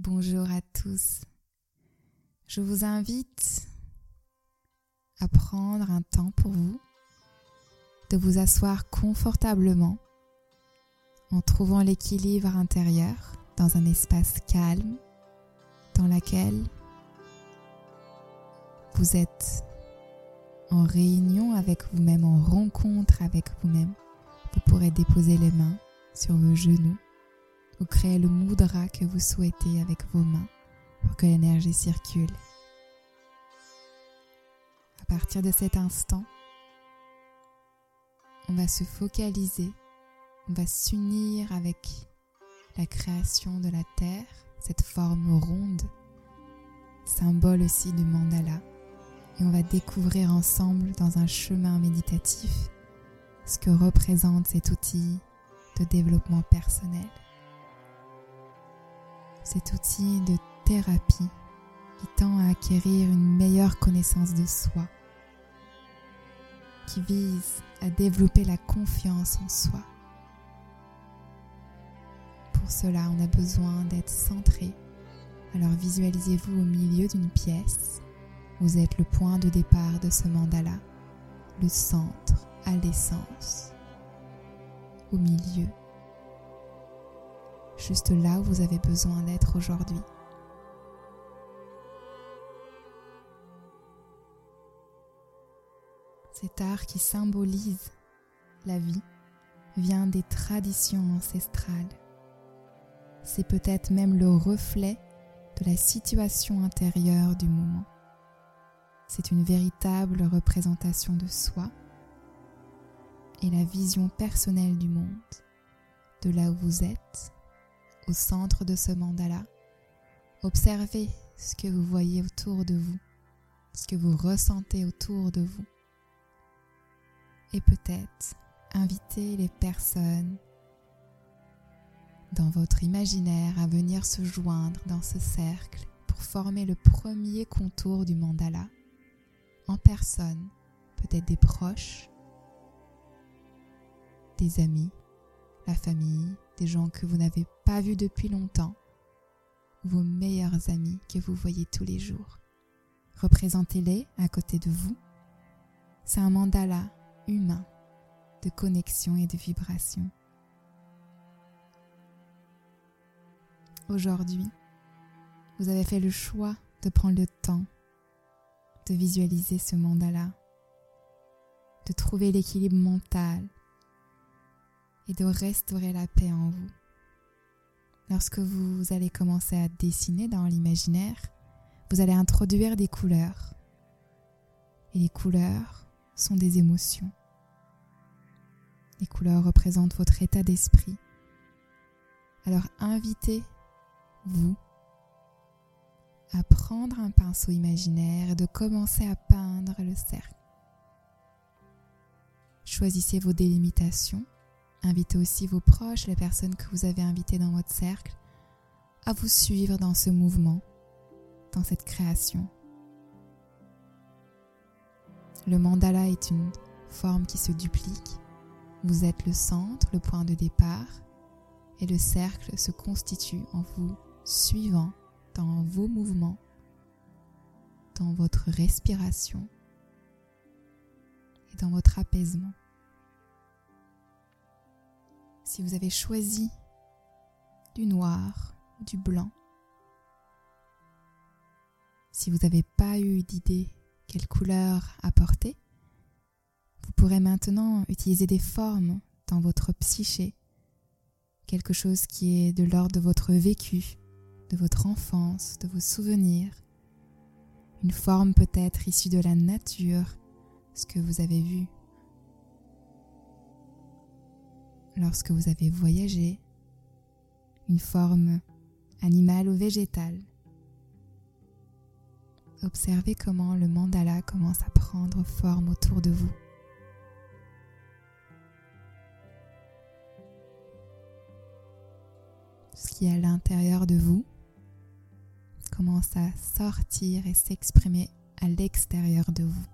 Bonjour à tous. Je vous invite à prendre un temps pour vous, de vous asseoir confortablement en trouvant l'équilibre intérieur dans un espace calme dans lequel vous êtes en réunion avec vous-même, en rencontre avec vous-même. Vous pourrez déposer les mains sur vos genoux ou créer le mudra que vous souhaitez avec vos mains pour que l'énergie circule. À partir de cet instant, on va se focaliser, on va s'unir avec la création de la Terre, cette forme ronde, symbole aussi du mandala et on va découvrir ensemble dans un chemin méditatif ce que représente cet outil de développement personnel. Cet outil de thérapie qui tend à acquérir une meilleure connaissance de soi, qui vise à développer la confiance en soi. Pour cela, on a besoin d'être centré. Alors visualisez-vous au milieu d'une pièce vous êtes le point de départ de ce mandala, le centre à l'essence, au milieu, juste là où vous avez besoin d'être aujourd'hui. Cet art qui symbolise la vie vient des traditions ancestrales. C'est peut-être même le reflet de la situation intérieure du moment. C'est une véritable représentation de soi et la vision personnelle du monde, de là où vous êtes, au centre de ce mandala. Observez ce que vous voyez autour de vous, ce que vous ressentez autour de vous. Et peut-être invitez les personnes dans votre imaginaire à venir se joindre dans ce cercle pour former le premier contour du mandala en personne, peut-être des proches, des amis, la famille, des gens que vous n'avez pas vus depuis longtemps, vos meilleurs amis que vous voyez tous les jours. Représentez-les à côté de vous. C'est un mandala humain de connexion et de vibration. Aujourd'hui, vous avez fait le choix de prendre le temps de visualiser ce mandala, de trouver l'équilibre mental et de restaurer la paix en vous. Lorsque vous allez commencer à dessiner dans l'imaginaire, vous allez introduire des couleurs. Et les couleurs sont des émotions. Les couleurs représentent votre état d'esprit. Alors invitez-vous à prendre un pinceau imaginaire et de commencer à peindre le cercle. Choisissez vos délimitations. Invitez aussi vos proches, les personnes que vous avez invitées dans votre cercle, à vous suivre dans ce mouvement, dans cette création. Le mandala est une forme qui se duplique. Vous êtes le centre, le point de départ, et le cercle se constitue en vous suivant dans vos mouvements, dans votre respiration et dans votre apaisement. Si vous avez choisi du noir ou du blanc, si vous n'avez pas eu d'idée quelle couleur apporter, vous pourrez maintenant utiliser des formes dans votre psyché, quelque chose qui est de l'ordre de votre vécu, de votre enfance, de vos souvenirs, une forme peut-être issue de la nature, ce que vous avez vu lorsque vous avez voyagé, une forme animale ou végétale. Observez comment le mandala commence à prendre forme autour de vous. Ce qui est à l'intérieur de vous commence à sortir et s'exprimer à l'extérieur de vous.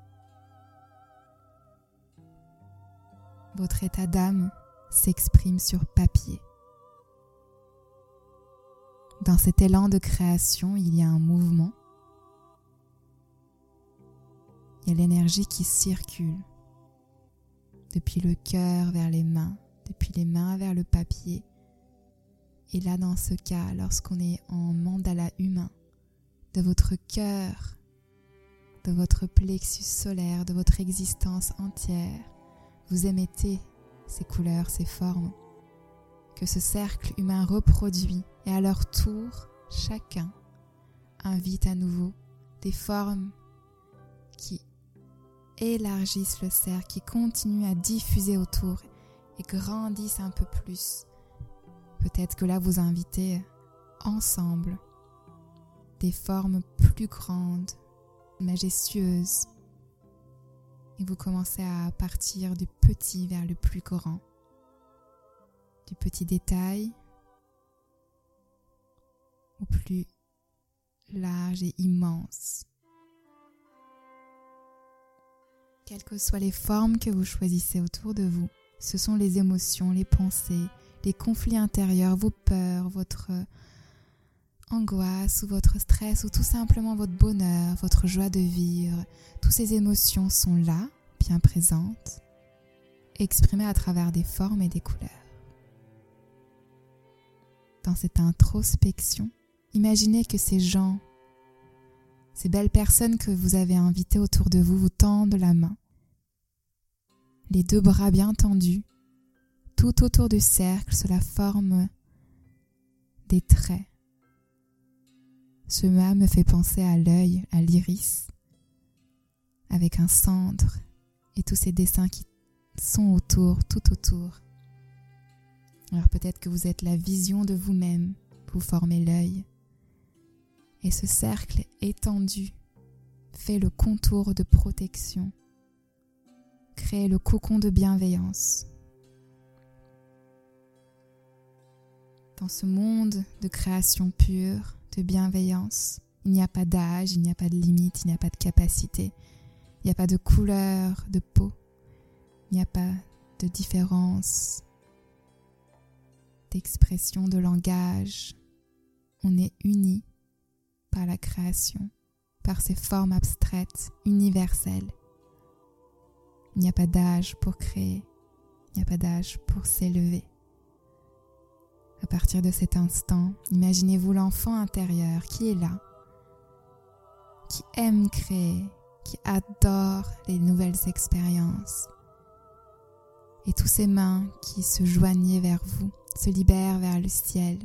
Votre état d'âme s'exprime sur papier. Dans cet élan de création, il y a un mouvement. Il y a l'énergie qui circule depuis le cœur vers les mains, depuis les mains vers le papier. Et là, dans ce cas, lorsqu'on est en mandala humain, de votre cœur, de votre plexus solaire, de votre existence entière, vous émettez ces couleurs, ces formes, que ce cercle humain reproduit, et à leur tour, chacun invite à nouveau des formes qui élargissent le cercle, qui continuent à diffuser autour et grandissent un peu plus. Peut-être que là vous invitez ensemble des formes plus grandes, majestueuses. Et vous commencez à partir du petit vers le plus grand, du petit détail au plus large et immense. Quelles que soient les formes que vous choisissez autour de vous, ce sont les émotions, les pensées, les conflits intérieurs, vos peurs, votre angoisse ou votre stress ou tout simplement votre bonheur, votre joie de vivre. Toutes ces émotions sont là, bien présentes, exprimées à travers des formes et des couleurs. Dans cette introspection, imaginez que ces gens, ces belles personnes que vous avez invitées autour de vous vous tendent la main les deux bras bien tendus, tout autour du cercle cela forme des traits. Ce mât me fait penser à l'œil, à l'iris, avec un centre et tous ces dessins qui sont autour, tout autour. Alors peut-être que vous êtes la vision de vous-même, vous formez l'œil. Et ce cercle étendu fait le contour de protection créer le cocon de bienveillance. Dans ce monde de création pure, de bienveillance, il n'y a pas d'âge, il n'y a pas de limite, il n'y a pas de capacité, il n'y a pas de couleur de peau, il n'y a pas de différence d'expression, de langage. On est unis par la création, par ces formes abstraites, universelles. Il n'y a pas d'âge pour créer, il n'y a pas d'âge pour s'élever. À partir de cet instant, imaginez-vous l'enfant intérieur qui est là, qui aime créer, qui adore les nouvelles expériences. Et tous ses mains qui se joignaient vers vous, se libèrent vers le ciel.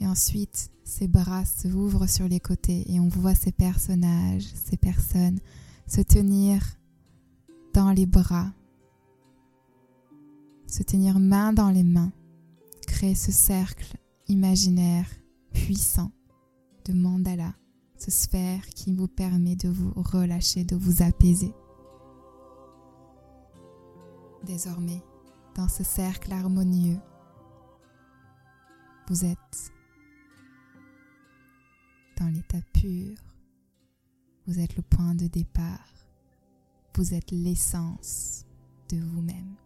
Et ensuite, ses bras s'ouvrent sur les côtés et on voit ces personnages, ces personnes se tenir dans les bras, se tenir main dans les mains, créer ce cercle imaginaire puissant de mandala, ce sphère qui vous permet de vous relâcher, de vous apaiser. Désormais, dans ce cercle harmonieux, vous êtes dans l'état pur vous êtes le point de départ. Vous êtes l'essence de vous-même.